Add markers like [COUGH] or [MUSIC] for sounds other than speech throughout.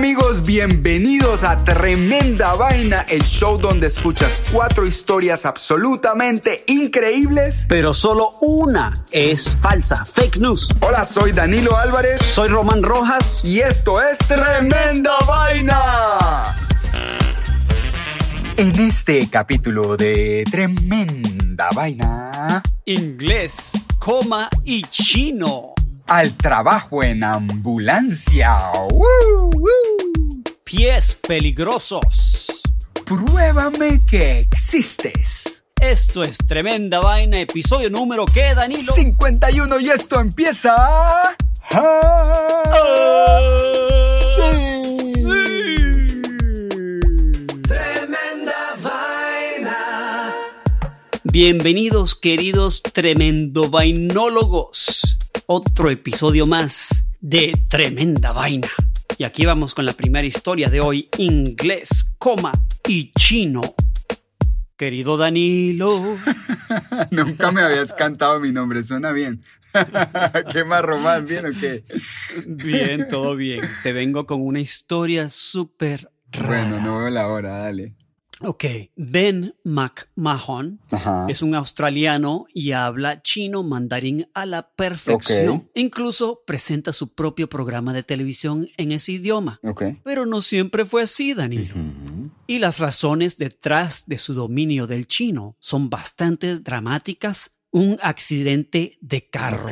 Amigos, bienvenidos a Tremenda Vaina, el show donde escuchas cuatro historias absolutamente increíbles. pero solo una es falsa, fake news. Hola, soy Danilo Álvarez Soy Román Rojas. y esto es Tremenda Vaina. En este capítulo de Tremenda Vaina, Inglés, coma y chino. Al trabajo en ambulancia. ¡Woo, woo! Pies peligrosos. Pruébame que existes. Esto es Tremenda Vaina, episodio número que, Danilo. 51 y esto empieza. Ah, sí. Tremenda vaina. Bienvenidos, queridos tremendo vainólogos. Otro episodio más de Tremenda Vaina. Y aquí vamos con la primera historia de hoy, inglés, coma y chino. Querido Danilo, [LAUGHS] Nunca me habías cantado mi nombre, suena bien. [LAUGHS] ¿Qué más, Román? ¿Bien o qué? bien, todo bien. Te vengo con una historia súper Bueno, no veo la hora, dale. Ok, Ben McMahon Ajá. es un australiano y habla chino mandarín a la perfección. Incluso presenta su propio programa de televisión en ese idioma. Ok. Pero no siempre fue así, Danilo. Y las razones detrás de su dominio del chino son bastante dramáticas. Un accidente de carro.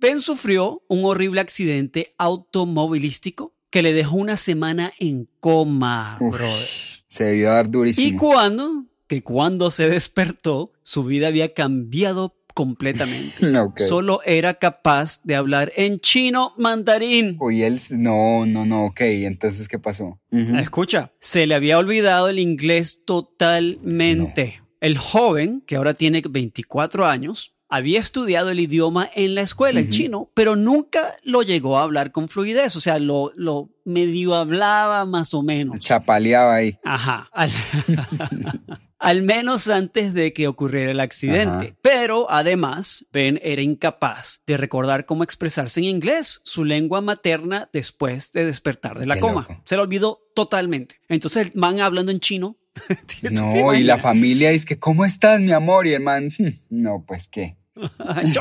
Ben sufrió un horrible accidente automovilístico que le dejó una semana en coma, Uf, brother. Se debió dar Y durísimo. cuando, que cuando se despertó, su vida había cambiado completamente. [LAUGHS] Solo era capaz de hablar en chino mandarín. Uy, él. No, no, no, ok. Entonces, ¿qué pasó? Escucha, se le había olvidado el inglés totalmente. El joven, que ahora tiene 24 años, había estudiado el idioma en la escuela, el chino, pero nunca lo llegó a hablar con fluidez. O sea, lo, lo medio hablaba más o menos. Chapaleaba ahí. Ajá. Al, [LAUGHS] al menos antes de que ocurriera el accidente. Ajá. Pero además, Ben era incapaz de recordar cómo expresarse en inglés, su lengua materna, después de despertar de la Qué coma. loco. Se lo olvidó totalmente. Entonces el man hablando en chino. [LAUGHS] ¿tú te No, y la familia dice que, ¿cómo estás, mi amor? Y el man, "Hmm, no, pues qué. [LAUGHS]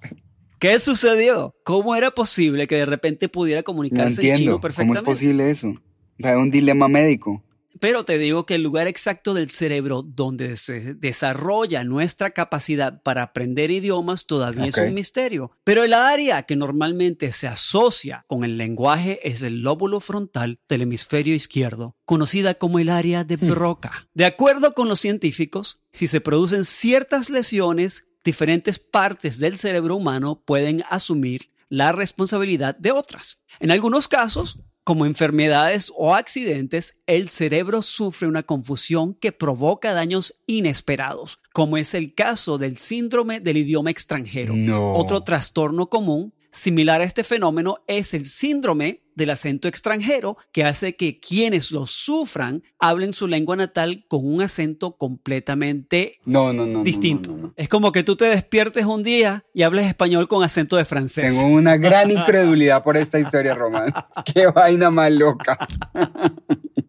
[LAUGHS] ¿Qué sucedió? ¿Cómo era posible que de repente pudiera No comunicarse en chino entiendo. ¿Cómo es perfectamente? posible eso? Hay un dilema médico. Pero te digo que el lugar exacto del cerebro donde se desarrolla nuestra capacidad para aprender idiomas todavía es un misterio. Pero el área que normalmente se asocia con el lenguaje es el lóbulo frontal del hemisferio izquierdo, conocida como el área de Broca. De acuerdo con los científicos, si se producen ciertas lesiones, diferentes partes del cerebro humano pueden asumir la responsabilidad de otras. En algunos casos, como enfermedades o accidentes, el cerebro sufre una confusión que provoca daños inesperados, como es el caso del síndrome del idioma extranjero. No. Otro trastorno común similar a este fenómeno es el síndrome del acento extranjero que hace que quienes lo sufran hablen su lengua natal con un acento completamente No, no, no. distinto. Es como que tú te despiertes un día y hables español con acento de francés. Tengo una gran incredulidad por esta historia, Román. [LAUGHS] Qué vaina más loca.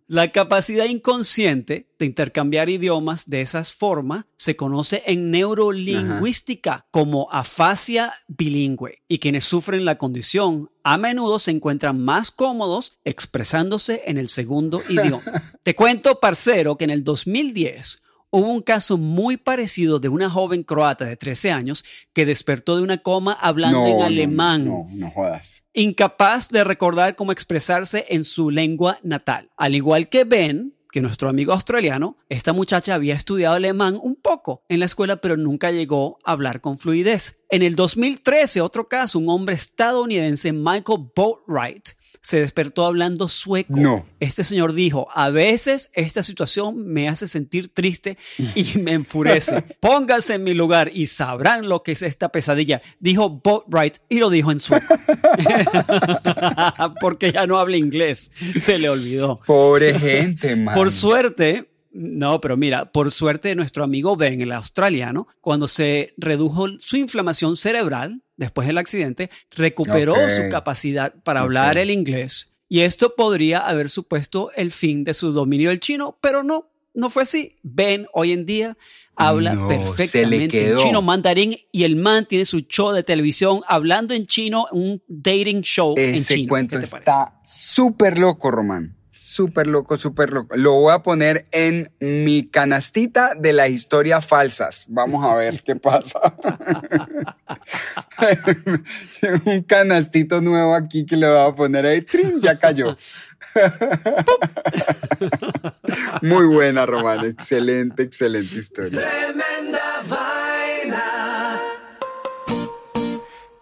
La capacidad inconsciente de intercambiar idiomas de esas formas se conoce en neurolingüística como afasia bilingüe y quienes sufren la condición a menudo se encuentran más cómodos expresándose en el segundo [LAUGHS] idioma. Te cuento, parcero, que en el 2010 hubo un caso muy parecido de una joven croata de 13 años que despertó de una coma hablando No, en no, alemán No, no jodas. incapaz de recordar cómo expresarse en su lengua natal. Al igual que Ben, que nuestro amigo australiano, esta muchacha había estudiado alemán un poco en la escuela, pero nunca llegó a hablar con fluidez. En el 2013, otro caso, un hombre estadounidense, Michael Boatwright, se despertó hablando sueco. No. Este señor dijo, a veces esta situación me hace sentir triste y [LAUGHS] me enfurece. Pónganse en mi lugar y sabrán lo que es esta pesadilla. Dijo Boatwright y lo dijo en sueco. [LAUGHS] [LAUGHS] Porque ya no habla inglés. Se le olvidó. Pobre gente, man. Por suerte, no, pero mira, por suerte nuestro amigo Ben, el australiano, cuando se redujo su inflamación cerebral después del accidente, recuperó su capacidad para hablar el inglés. Y esto podría haber supuesto el fin de su dominio del chino, pero no, no fue así. Ben hoy en día habla No, perfectamente en chino mandarín y el man tiene su show de televisión hablando en chino, un dating show en Ese chino. cuento ¿Qué te parece? está súper loco, Román. Súper loco, súper loco. Lo voy a poner en mi canastita de las historias falsas. Vamos a ver qué pasa. [LAUGHS] Un canastito nuevo aquí que le voy a poner ahí. ¡Trin! Ya cayó. [LAUGHS] Muy buena, Román. Excelente, excelente historia. Tremenda vaina.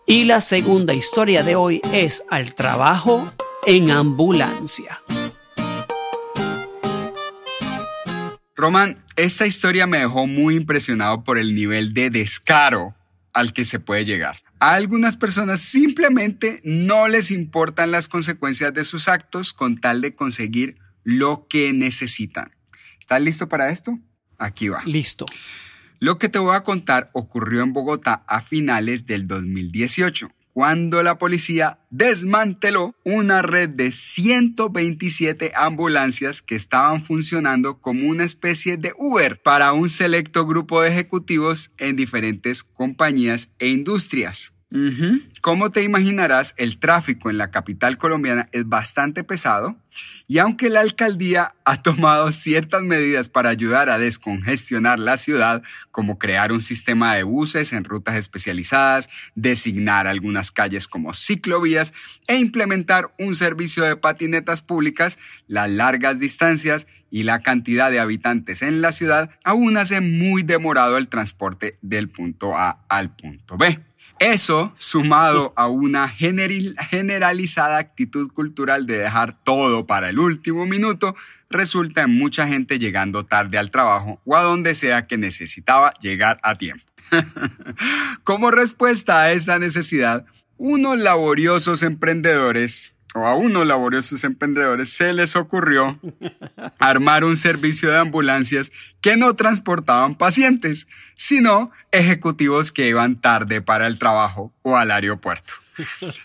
Y la segunda historia de hoy es al trabajo en ambulancia. Román, esta historia me dejó muy impresionado por el nivel de descaro al que se puede llegar. A algunas personas simplemente no les importan las consecuencias de sus actos con tal de conseguir lo que necesitan. ¿Estás listo para esto? Aquí va. Listo. Lo que te voy a contar ocurrió en Bogotá a finales del 2018, cuando la policía desmanteló una red de 127 ambulancias que estaban funcionando como una especie de Uber para un selecto grupo de ejecutivos en diferentes compañías e industrias. Ujú. Como te imaginarás, el tráfico en la capital colombiana es bastante pesado y aunque la alcaldía ha tomado ciertas medidas para ayudar a descongestionar la ciudad, como crear un sistema de buses en rutas especializadas, designar algunas calles como ciclovías e implementar un servicio de patinetas públicas, las largas distancias y la cantidad de habitantes en la ciudad aún hace muy demorado el transporte del punto A al punto B. Eso, sumado a una generalizada actitud cultural de dejar todo para el último minuto, resulta en mucha gente llegando tarde al trabajo o a donde sea que necesitaba llegar a tiempo. [LAUGHS] Como respuesta a esa necesidad, unos laboriosos emprendedores, a unos laboriosos emprendedores, se les ocurrió armar un servicio de ambulancias que no transportaban pacientes, sino ejecutivos que iban tarde para el trabajo o al aeropuerto.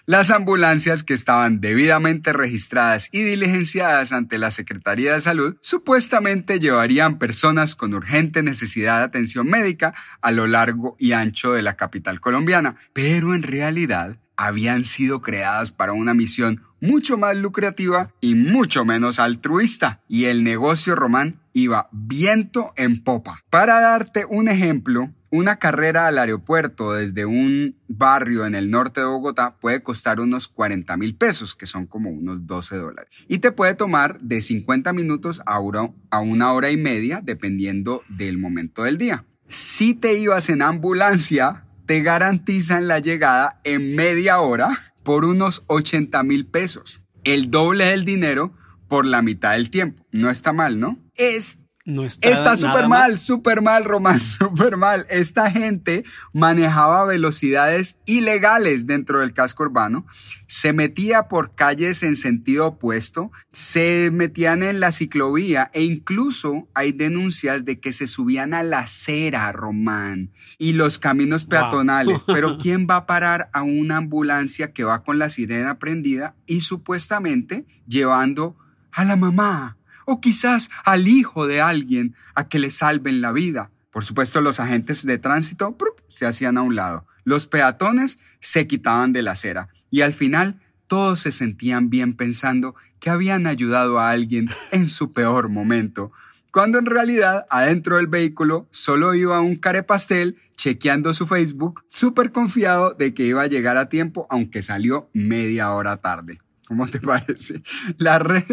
Las ambulancias que estaban debidamente registradas y diligenciadas ante la Secretaría de Salud supuestamente llevarían personas con urgente necesidad de atención médica a lo largo y ancho de la capital colombiana, pero en realidad habían sido creadas para una misión mucho más lucrativa y mucho menos altruista, y el negocio román iba viento en popa. Para darte un ejemplo, una carrera al aeropuerto desde un barrio en el norte de Bogotá puede costar unos 40 mil pesos, que son como unos 12 dólares. Y te puede tomar de 50 minutos a una, hora y media, dependiendo del momento del día. Si te ibas en ambulancia, te garantizan la llegada en media hora por unos 80 mil pesos. El doble del dinero por la mitad del tiempo. No está mal, ¿no? Es No está, Está súper mal, súper mal, Román, [LAUGHS] súper mal. Esta gente manejaba velocidades ilegales dentro del casco urbano, se metía por calles en sentido opuesto, se metían en la ciclovía e incluso hay denuncias de que se subían a la acera, Román, y los caminos Wow. peatonales. [LAUGHS] Pero ¿quién va a parar a una ambulancia que va con la sirena prendida y supuestamente llevando a la mamá? O quizás al hijo de alguien a que le salven la vida. Por supuesto, los agentes de tránsito se hacían a un lado. Los peatones se quitaban de la acera. Y al final, todos se sentían bien pensando que habían ayudado a alguien en su peor momento. Cuando en realidad, adentro del vehículo, solo iba un carepastel chequeando su Facebook, súper confiado de que iba a llegar a tiempo, aunque salió media hora tarde. ¿Cómo te [LAUGHS] parece? La red,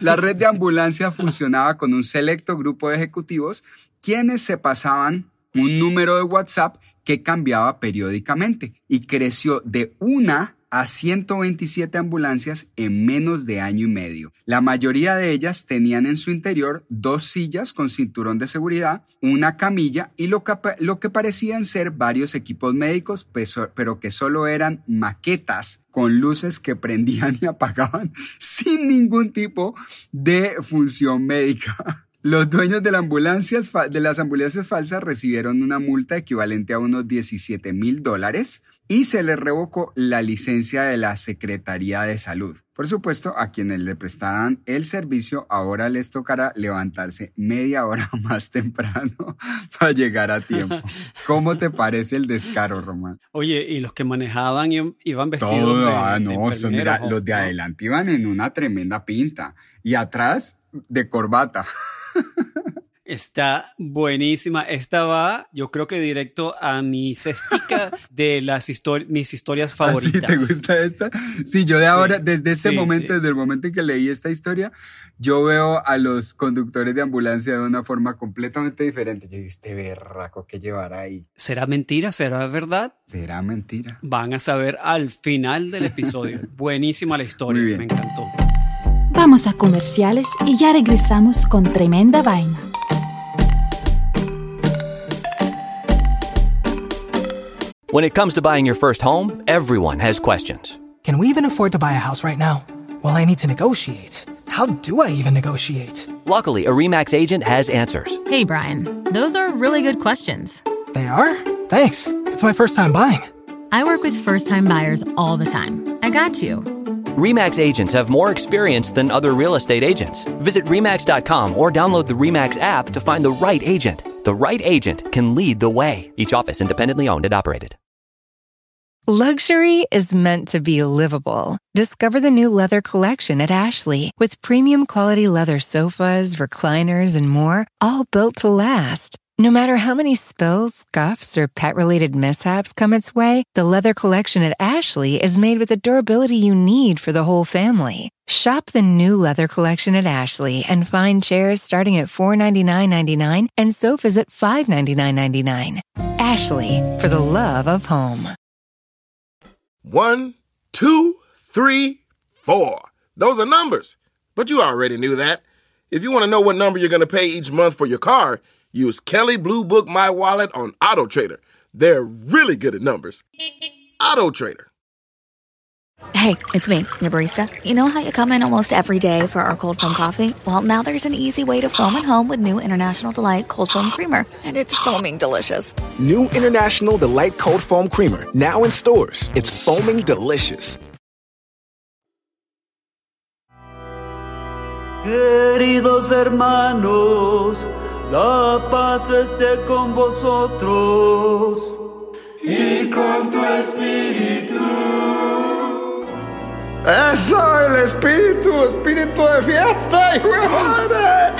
la red de ambulancia funcionaba con un selecto grupo de ejecutivos quienes se pasaban un número de WhatsApp que cambiaba periódicamente y creció de una a 127 ambulancias en menos de año y medio. La mayoría de ellas tenían en su interior dos sillas con cinturón de seguridad, una camilla y lo que, lo que parecían ser varios equipos médicos, pero que solo eran maquetas con luces que prendían [LAUGHS] y apagaban sin ningún tipo de función médica. Los dueños de, de las ambulancias falsas recibieron una multa equivalente a unos 17 mil dólares y se les revocó la licencia de la Secretaría de Salud. Por supuesto, a quienes le prestaran el servicio ahora les tocará levantarse media hora [LAUGHS] más temprano [LAUGHS] para llegar a tiempo. [LAUGHS] ¿Cómo te parece el descaro, Román? Oye, y los que manejaban iban vestidos Todo, de, ah, de no, son- mira, los de ¿no? adelante iban en una tremenda pinta y atrás de corbata. Está buenísima. Esta va, yo creo que directo a mi cestica [LAUGHS] de las histori- mis historias ¿Así favoritas. te gusta esta? Sí, yo de ahora, desde este sí, momento, sí. desde el momento en que leí esta historia, yo veo a los conductores de ambulancia de una forma completamente diferente. Yo dije, este berraco que llevará ahí. ¿Será mentira? ¿Será verdad? ¿Será mentira? Van a saber al final del episodio. [LAUGHS] Buenísima la historia, me encantó. Vamos a comerciales y ya regresamos con tremenda vaina. When it comes to buying your first home, everyone has questions. Can we even afford to buy a house right now? Well, I need to negotiate. How do I even negotiate? Luckily, a REMAX agent has answers. Hey, Brian, those are really good questions. They are? Thanks. It's my first time buying. I work with first time buyers all the time. I got you. REMAX agents have more experience than other real estate agents. Visit REMAX.com or download the REMAX app to find the right agent. The right agent can lead the way. Each office independently owned and operated. Luxury is meant to be livable. Discover the new leather collection at Ashley with premium quality leather sofas, recliners, and more, all built to last. No matter how many spills, scuffs, or pet related mishaps come its way, the leather collection at Ashley is made with the durability you need for the whole family. Shop the new leather collection at Ashley and find chairs starting at $499.99 and sofas at $599.99. Ashley, for the love of home. One, two, three, four. Those are numbers. But you already knew that. If you want to know what number you're going to pay each month for your car, use Kelly Blue Book My Wallet on Auto Trader. They're really good at numbers. Auto Trader. Hey, it's me, your barista. You know how you come in almost every day for our cold foam coffee? Well, now there's an easy way to foam at home with new International Delight Cold Foam Creamer, and it's foaming delicious. New International Delight Cold Foam Creamer, now in stores. It's foaming delicious. Queridos hermanos, la paz esté con vosotros y con tu espíritu. Eso, el espíritu, espíritu de fiesta, madre.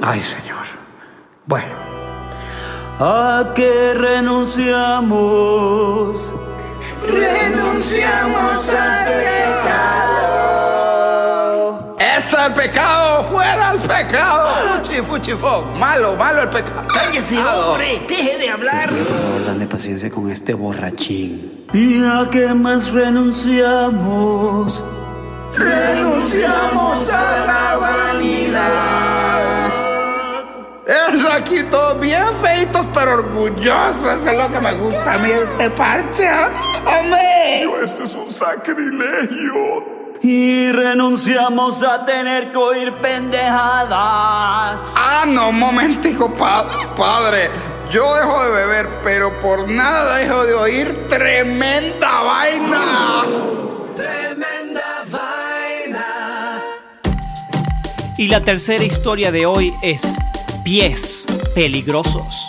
[LAUGHS] Ay, Señor. Bueno, ¿a qué renunciamos? Renunciamos al pecado. ¡Eso es pecado! ¡Fuera el pecado! Fuchi, fuchi, fo. Malo, malo el pecado. ¡Cállese, hombre! ¡Deje de hablar! por favor, dame paciencia con este borrachín. ¿Y a qué más renunciamos? renunciamos a la vanidad. Es aquí todos bien feitos pero orgullosos. Es lo que me gusta a mí este parche. ¡Hombre! Esto es un sacrilegio. Y renunciamos a tener que oír pendejadas. Ah, no, un momentico, pa- padre. Yo dejo de beber, pero por nada dejo de oír tremenda vaina. Tremenda vaina. Y la tercera historia de hoy es pies peligrosos.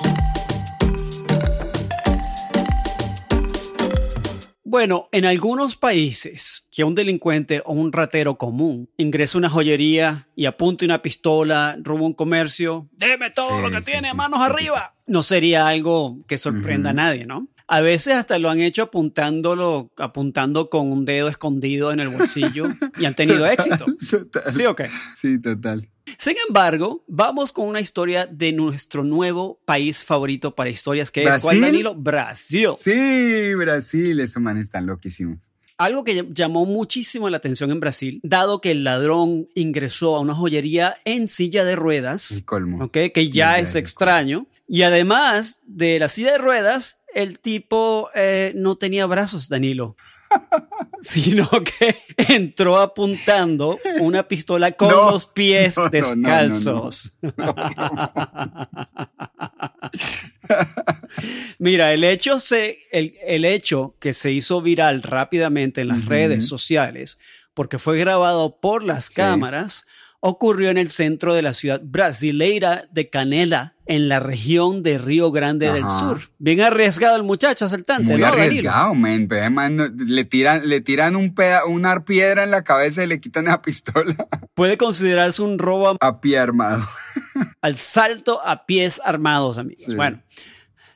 Bueno, en algunos países que un delincuente o un ratero común ingresa a una joyería y apunta una pistola, roba un comercio, déme todo Sí, lo que sí, tiene, sí. manos arriba. No sería algo que sorprenda a nadie, ¿no? A veces hasta lo han hecho apuntándolo, apuntando con un dedo escondido en el bolsillo y han tenido éxito. [LAUGHS] Total. ¿Sí o qué? Sí, total. Sin embargo, vamos con una historia de nuestro nuevo país favorito para historias, que es ¿cuál, ¿Brasil? Danilo? Brasil. Sí, Brasil, esos manes están loquísimos. Algo que llamó muchísimo la atención en Brasil, dado que el ladrón ingresó a una joyería en silla de ruedas, El colmo. ¿ok? que ya es extraño, y además de la silla de ruedas, el tipo eh, no tenía brazos, Danilo. Sino que [LAUGHS] entró apuntando una pistola con No, los pies no, no, descalzos. [LAUGHS] Mira, el hecho, se, el, el hecho que se hizo viral rápidamente en las redes sociales, porque fue grabado por las cámaras, ocurrió en el centro de la ciudad brasileira de Canela, en la región de Río Grande del. Sur. Bien arriesgado el muchacho asaltante, Muy arriesgado, man. No- le tiran, le tiran un peda- una piedra en la cabeza y le quitan la [LAUGHS] pistola Puede considerarse un robo a pie armado. [LAUGHS] al salto a pies armados, amigos. Sí. Bueno,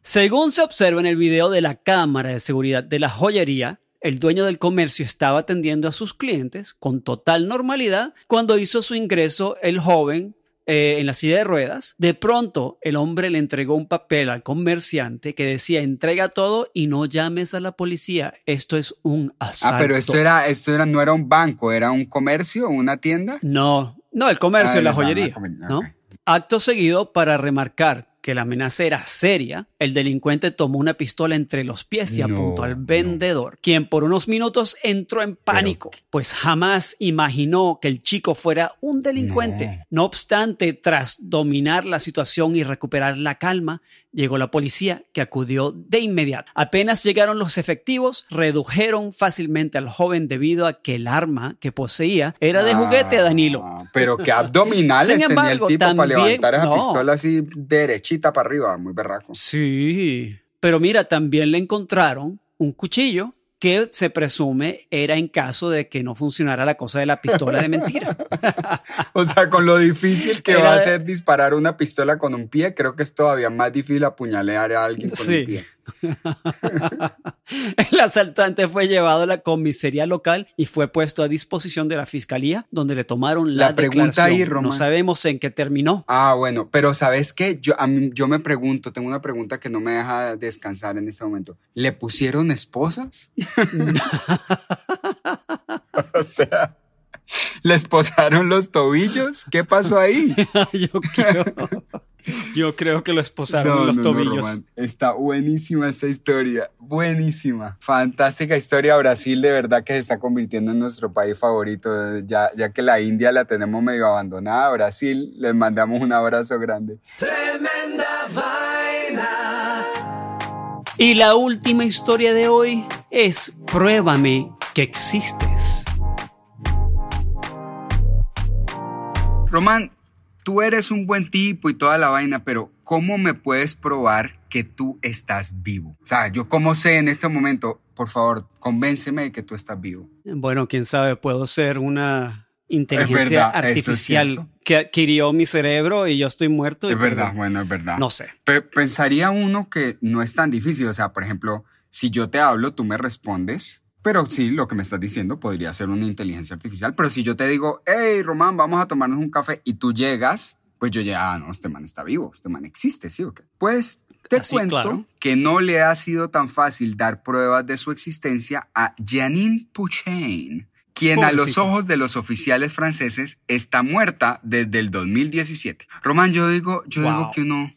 según se observa en el video de la cámara de seguridad de la joyería, el dueño del comercio estaba atendiendo a sus clientes con total normalidad cuando hizo su ingreso el joven eh, en la silla de ruedas. De pronto, el hombre le entregó un papel al comerciante que decía entrega todo y no llames a la policía. Esto es un asalto. Ah, pero esto era, esto era, no era un banco, era un comercio, una tienda. No, no, el comercio, Ah, la joyería. la comer- ¿no? Acto seguido, para remarcar que la amenaza era seria, el delincuente tomó una pistola entre los pies y No, apuntó al vendedor, quien por unos minutos entró en pánico, pues jamás imaginó que el chico fuera un delincuente. No. obstante, tras dominar la situación y recuperar la calma, llegó la policía que acudió de inmediato. Apenas llegaron los efectivos, redujeron fácilmente al joven debido a que el arma que poseía era de juguete, Danilo. Ah, Pero qué [LAUGHS] abdominales Sin tenía el tipo para levantar esa pistola así para arriba, muy berraco. Sí, pero mira, también le encontraron un cuchillo que se presume era en caso de que no funcionara la cosa de la pistola de mentira. [LAUGHS] O sea, con lo difícil que Era va a ser disparar una pistola con un pie, creo que es todavía más difícil apuñalear a alguien con Sí. un pie. [LAUGHS] El asaltante fue llevado a la comisaría local y fue puesto a disposición de la fiscalía, donde le tomaron la, La pregunta ahí, declaración. Román. No sabemos en qué terminó. Ah, bueno, pero ¿sabes qué? Yo, a mí- yo me pregunto, tengo una pregunta que no me deja descansar en este momento. ¿Le pusieron esposas? [LAUGHS] o sea, ¿le esposaron los tobillos? ¿Qué pasó ahí? [LAUGHS] yo, creo, yo creo que lo esposaron los tobillos. Román. Está buenísima esta historia, buenísima. Fantástica historia. Brasil de verdad que se está convirtiendo en nuestro país favorito. Ya, ya que la India la tenemos medio abandonada, Brasil, les mandamos un abrazo grande. Tremenda vaina. Y la última historia de hoy es Pruébame que existes. Román, tú eres un buen tipo y toda la vaina, pero ¿cómo me puedes probar que tú estás vivo? O sea, yo cómo sé en este momento, por favor, convénceme de que tú estás vivo. Bueno, quién sabe, puedo ser una inteligencia verdad, es artificial que adquirió mi cerebro y yo estoy muerto. y Es verdad, bueno, es verdad. No sé. Pe- pensaría uno que no es tan difícil. O sea, por ejemplo, si yo te hablo, tú me respondes. Pero sí, lo que me estás diciendo podría ser una inteligencia artificial. Pero si yo te digo, hey, Román, vamos a tomarnos un café y tú llegas, pues yo ya, ah, no, este man está vivo, este man existe, ¿sí o qué? Pues te Así, cuento claro. que no le ha sido tan fácil dar pruebas de su existencia a Janine Puchain, quien a los ojos de los oficiales franceses está muerta desde el 2017. Román, yo digo, yo digo que uno,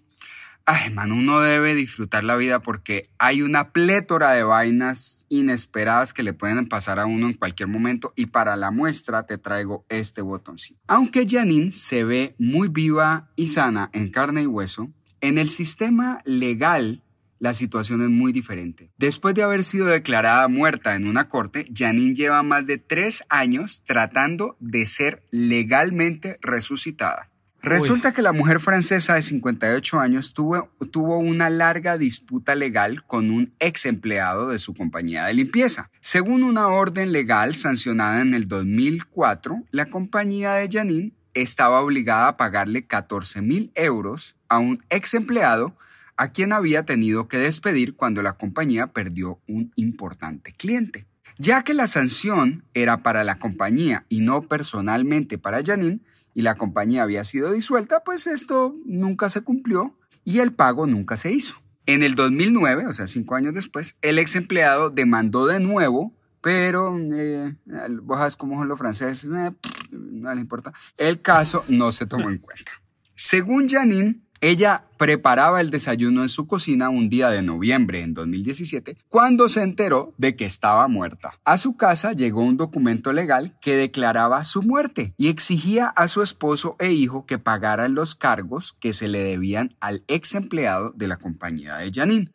ay, man, uno debe disfrutar la vida porque hay una plétora de vainas inesperadas que le pueden pasar a uno en cualquier momento y para la muestra te traigo este botoncito. Aunque Janine se ve muy viva y sana en carne y hueso, en el sistema legal la situación es muy diferente. Después de haber sido declarada muerta en una corte, Janine lleva más de tres años tratando de ser legalmente resucitada. Resulta que la mujer francesa de 58 años tuvo, tuvo una larga disputa legal con un ex empleado de su compañía de limpieza. Según una orden legal sancionada en el 2004, la compañía de Janine estaba obligada a pagarle 14 mil euros a un ex empleado a quien había tenido que despedir cuando la compañía perdió un importante cliente. Ya que la sanción era para la compañía y no personalmente para Janine, y la compañía había sido disuelta, pues esto nunca se cumplió y el pago nunca se hizo. En el 2009, o sea, cinco años después, el ex empleado demandó de nuevo, pero eh, vos sabes cómo son los franceses, eh, no les importa. El caso no se tomó en cuenta. Según Janine, ella preparaba el desayuno en su cocina un día de noviembre en 2017 cuando se enteró de que estaba muerta. A su casa llegó un documento legal que declaraba su muerte y exigía a su esposo e hijo que pagaran los cargos que se le debían al ex empleado de la compañía de Janine.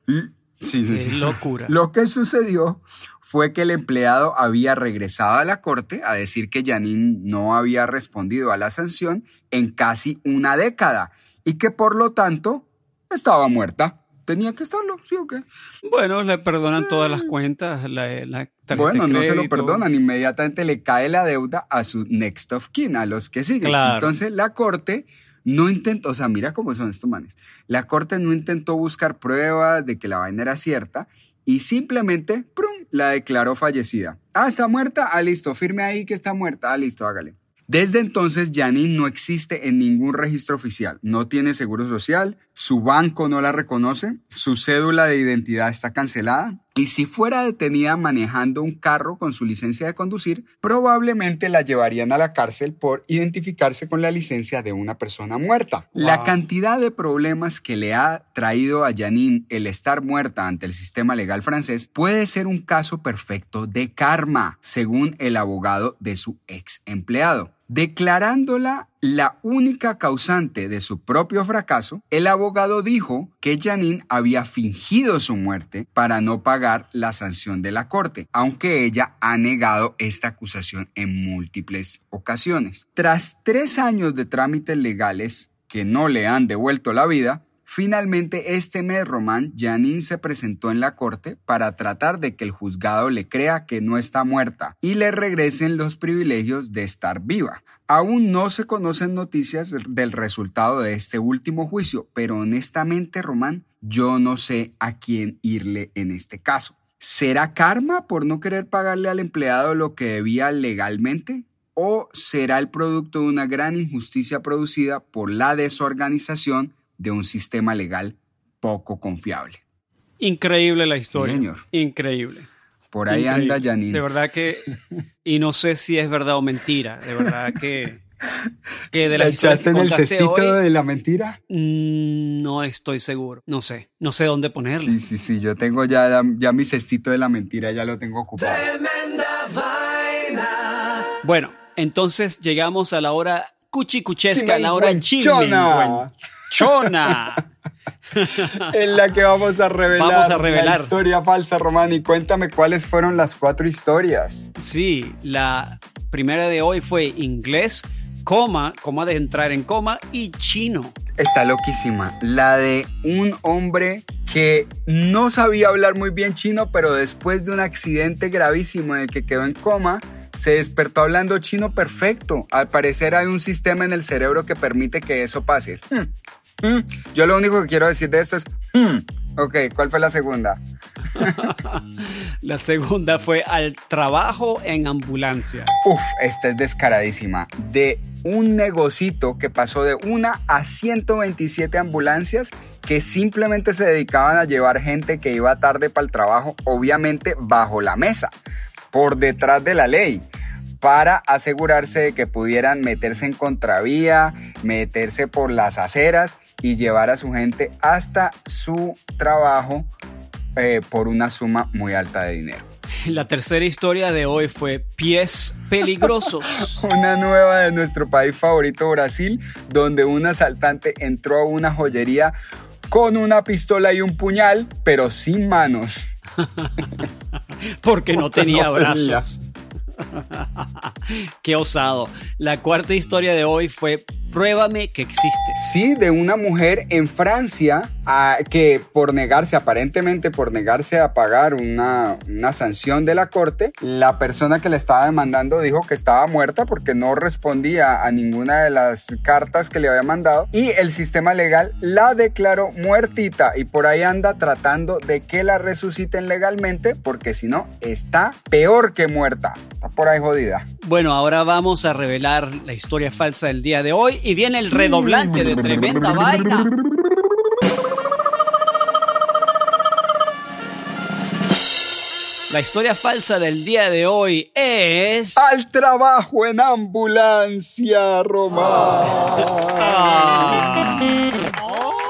Sí, sí, sí. locura. Lo que sucedió fue que el empleado había regresado a la corte a decir que Janine no había respondido a la sanción en casi una década y que por lo tanto estaba muerta. Tenía que estarlo, ¿sí o qué? Bueno, le perdonan todas las cuentas, la, la Bueno, no se lo perdonan, inmediatamente le cae la deuda a su next of kin, a los que siguen. Claro. Entonces la corte no intentó, o sea, mira cómo son estos manes. La corte no intentó buscar pruebas de que la vaina era cierta y simplemente, ¡prum!, la declaró fallecida. Ah, está muerta, ah, listo, firme ahí que está muerta, ah, listo, hágale. Desde entonces, Janine no existe en ningún registro oficial. No tiene seguro social, su banco no la reconoce, su cédula de identidad está cancelada. Y si fuera detenida manejando un carro con su licencia de conducir, probablemente la llevarían a la cárcel por identificarse con la licencia de una persona muerta. La cantidad de problemas que le ha traído a Janine el estar muerta ante el sistema legal francés puede ser un caso perfecto de karma, según el abogado de su ex empleado. Declarándola la única causante de su propio fracaso, el abogado dijo que Janine había fingido su muerte para no pagar la sanción de la corte, aunque ella ha negado esta acusación en múltiples ocasiones. Tras tres años de trámites legales que no le han devuelto la vida, Finalmente, este mes, Román, Janine se presentó en la corte para tratar de que el juzgado le crea que no está muerta y le regresen los privilegios de estar viva. Aún no se conocen noticias del resultado de este último juicio, pero honestamente, Román, yo no sé a quién irle en este caso. ¿Será karma por no querer pagarle al empleado lo que debía legalmente? ¿O será el producto de una gran injusticia producida por la desorganización de un sistema legal poco confiable? Increíble la historia. Sí, señor. Increíble. Por ahí Increíble. anda Janine. De verdad que. Y no sé si es verdad o mentira. De verdad que. Que de ¿La historias echaste que en el cestito hoy, de la mentira? mm, No estoy seguro. No sé. No sé dónde ponerlo. Sí, sí, sí. Yo tengo ya, ya mi cestito de la mentira, ya lo tengo ocupado. Bueno, entonces llegamos a la hora cuchicuchesca, la hora Chimenguenchona. Chimenguenchona. [LAUGHS] en la que vamos a revelar, Vamos a revelar. la historia falsa, Román. Y cuéntame cuáles fueron las cuatro historias. Sí, la primera de hoy fue inglés, coma, coma de entrar en coma y chino. Está loquísima. La de un hombre que no sabía hablar muy bien chino, pero después de un accidente gravísimo en el que quedó en coma, se despertó hablando chino perfecto. Al parecer hay un sistema en el cerebro que permite que eso pase. Hmm. Hmm. Yo lo único que quiero decir de esto es... hmm. Ok, ¿cuál fue la segunda? [LAUGHS] La segunda fue al trabajo en ambulancia. Uf, esta es descaradísima. De un negocito que pasó de una a 127 ambulancias que simplemente se dedicaban a llevar gente que iba tarde para el trabajo, obviamente bajo la mesa, por detrás de la ley. Para asegurarse de que pudieran meterse en contravía, meterse por las aceras y llevar a su gente hasta su trabajo eh, por una suma muy alta de dinero. [LAUGHS] La tercera historia de hoy fue Pies Peligrosos. [LAUGHS] una nueva de nuestro país favorito, Brasil, donde un asaltante entró a una joyería con una pistola y un puñal, pero sin manos. [LAUGHS] Porque no tenía brazos. [LAUGHS] Qué osado. La cuarta historia de hoy fue Pruébame que existe. Sí, de una mujer en Francia a, que por negarse, aparentemente por negarse a pagar una, una sanción de la corte, la persona que le estaba demandando dijo que estaba muerta porque no respondía a ninguna de las cartas que le había mandado y el sistema legal la declaró muertita y por ahí anda tratando de que la resuciten legalmente porque si no está peor que muerta. Está por ahí jodida. Bueno, ahora vamos a revelar la historia falsa del día de hoy y viene el redoblante de tremenda vaina. La historia falsa del día de hoy es... Al trabajo en ambulancia, Román.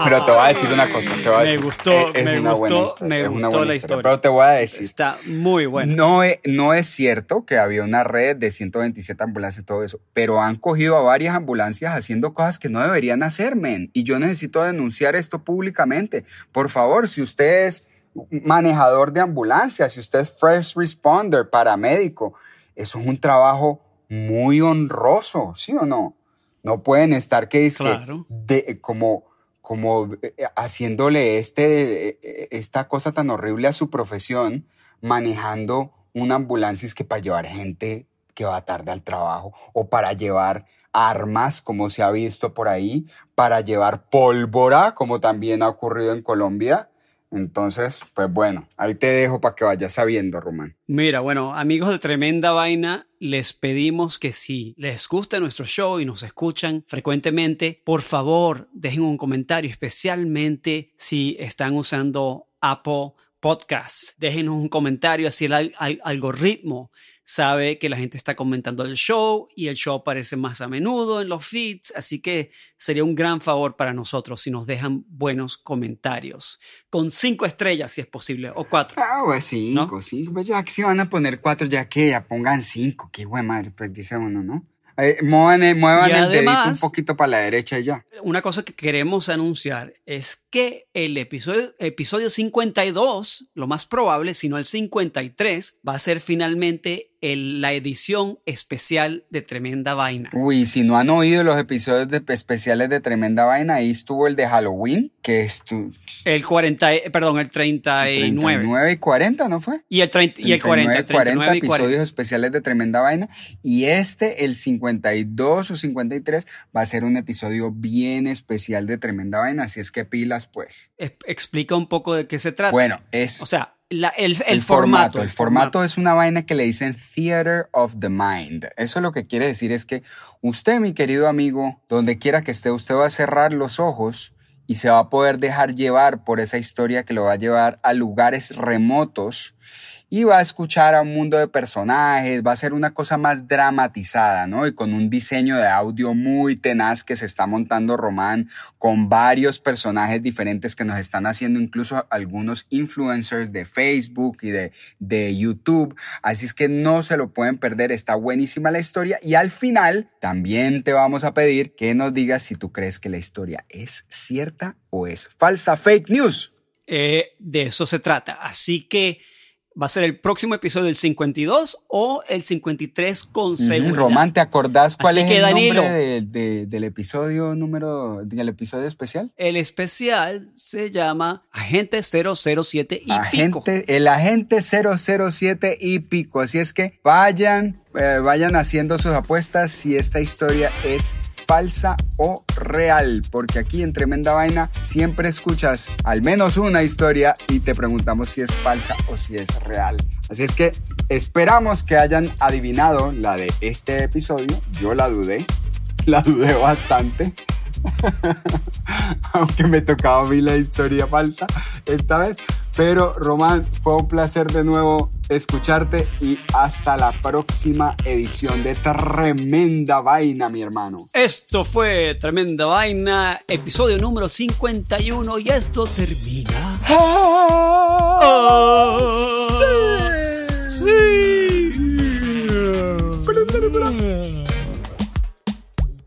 Pero te voy a decir una cosa. Te voy a me decir, gustó, es- me gustó, historia, me es una gustó la historia. Pero te voy a decir. Está muy buena. No es, no es cierto que había una red de 127 ambulancias y todo eso, pero han cogido a varias ambulancias haciendo cosas que no deberían hacer, men. Y yo necesito denunciar esto públicamente. Por favor, si usted es manejador de ambulancia, si usted es first responder, paramédico, eso es un trabajo muy honroso, ¿sí o no? No pueden estar que es que Claro. de, como, como eh, haciéndole este, eh, esta cosa tan horrible a su profesión, manejando una ambulancia es que para llevar gente que va tarde al trabajo o para llevar armas, como se ha visto por ahí, para llevar pólvora, como también ha ocurrido en Colombia. Entonces, pues bueno, ahí te dejo para que vayas sabiendo, Román. Mira, bueno, amigos de Tremenda Vaina, les pedimos que si les gusta nuestro show y nos escuchan frecuentemente, por favor, dejen un comentario, especialmente si están usando Apple Podcasts. Déjenos un comentario, así el al- al- algoritmo sabe que la gente está comentando el show y el show aparece más a menudo en los feeds, así que sería un gran favor para nosotros si nos dejan buenos comentarios, con cinco estrellas si es posible, o cuatro. Ah, pues cinco, cinco. Pues ya que si van a poner cuatro, ya que ya pongan cinco. Qué güey madre, pues dice uno, ¿no? Eh, muevan el, muevan Y el dedito un además- poquito para la derecha y ya. Una cosa que queremos anunciar es que el episodio, episodio 52, lo más probable, si no el 53, va a ser finalmente el- la edición especial de Tremenda Vaina. Uy, si no han oído los episodios de, especiales de Tremenda Vaina, ahí estuvo el de Halloween, que es tu El 40, eh, perdón, el 39. 39 y 40, ¿no fue? Y el, 30, y el 40, 39, 40 39 y 40. episodios especiales de Tremenda Vaina. Y este, el 52 o 53, va a ser un episodio bien especial de Tremenda Vaina. Así es que pilas, pues. Es- Explica un poco de qué se trata. Bueno, es. O sea, la- el, el formato. El formato es una vaina que le dicen Theater of the Mind. Eso lo que quiere decir es que usted, mi querido amigo, donde quiera que esté, usted va a cerrar los ojos y se va a poder dejar llevar por esa historia que lo va a llevar a lugares remotos y va a escuchar a un mundo de personajes, va a ser una cosa más dramatizada, ¿no? Y con un diseño de audio muy tenaz que se está montando Román, con varios personajes diferentes que nos están haciendo incluso algunos influencers de Facebook y de, de YouTube. Así es que no se lo pueden perder, está buenísima la historia. Y al final también te vamos a pedir que nos digas si tú crees que la historia es cierta o es falsa, fake news. Eh, de eso se trata. Así que va a ser el próximo episodio del 52 o el 53 con seguridad. Román, ¿te acordás cuál Así es que, el Danilo. nombre de- de- del episodio número, del episodio especial? El especial se llama Agente 007 y pico. Agente, el agente 007 y pico. Así es que vayan, eh, vayan haciendo sus apuestas si esta historia es falsa o real, porque aquí en Tremenda Vaina siempre escuchas al menos una historia y te preguntamos si es falsa o si es real. Así es que esperamos que hayan adivinado la de este episodio. Yo la dudé, [LAUGHS] la dudé bastante. [LAUGHS] Aunque me tocaba a mí la historia falsa esta vez. Pero Román, fue un placer de nuevo escucharte y hasta la próxima edición de Tremenda Vaina, mi hermano. Esto fue Tremenda Vaina, episodio número 51 y esto termina. Oh,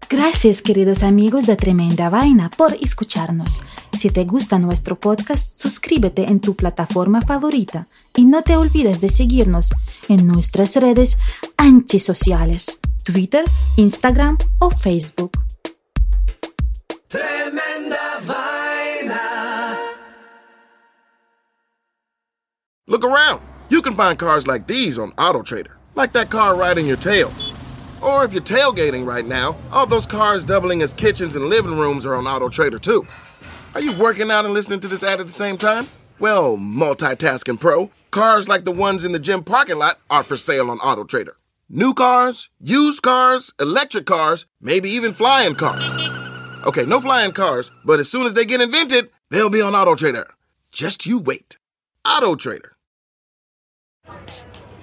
Gracias queridos amigos de Tremenda Vaina por escucharnos. Si te gusta nuestro podcast, suscríbete en tu plataforma favorita y no te olvides de seguirnos en nuestras redes antisociales, Twitter, Instagram o Facebook. Tremenda vaina. Look around. You can find cars like these on AutoTrader, like that car right in your tail. Or if you're tailgating right now, all those cars doubling as kitchens and living rooms are on AutoTrader too. Are you working out and listening to this ad at the same time? Well, multitasking pro, cars like the ones in the gym parking lot are for sale on AutoTrader. New cars, used cars, electric cars, maybe even flying cars. Okay, no flying cars, but as soon as they get invented, they'll be on AutoTrader. Just you wait. Auto AutoTrader.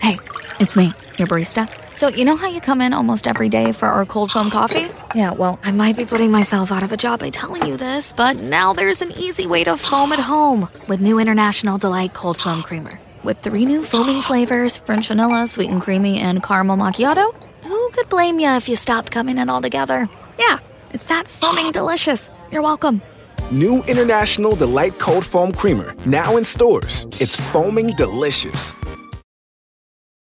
Hey, it's me, your barista. So, you know how you come in almost every day for our cold foam coffee? Yeah, well, I might be putting myself out of a job by telling you this, but now there's an easy way to foam at home with new International Delight Cold Foam Creamer. With three new foaming flavors French vanilla, sweet and creamy, and caramel macchiato, who could blame you if you stopped coming in altogether? Yeah, it's that foaming delicious. You're welcome. New International Delight Cold Foam Creamer, now in stores. It's foaming delicious.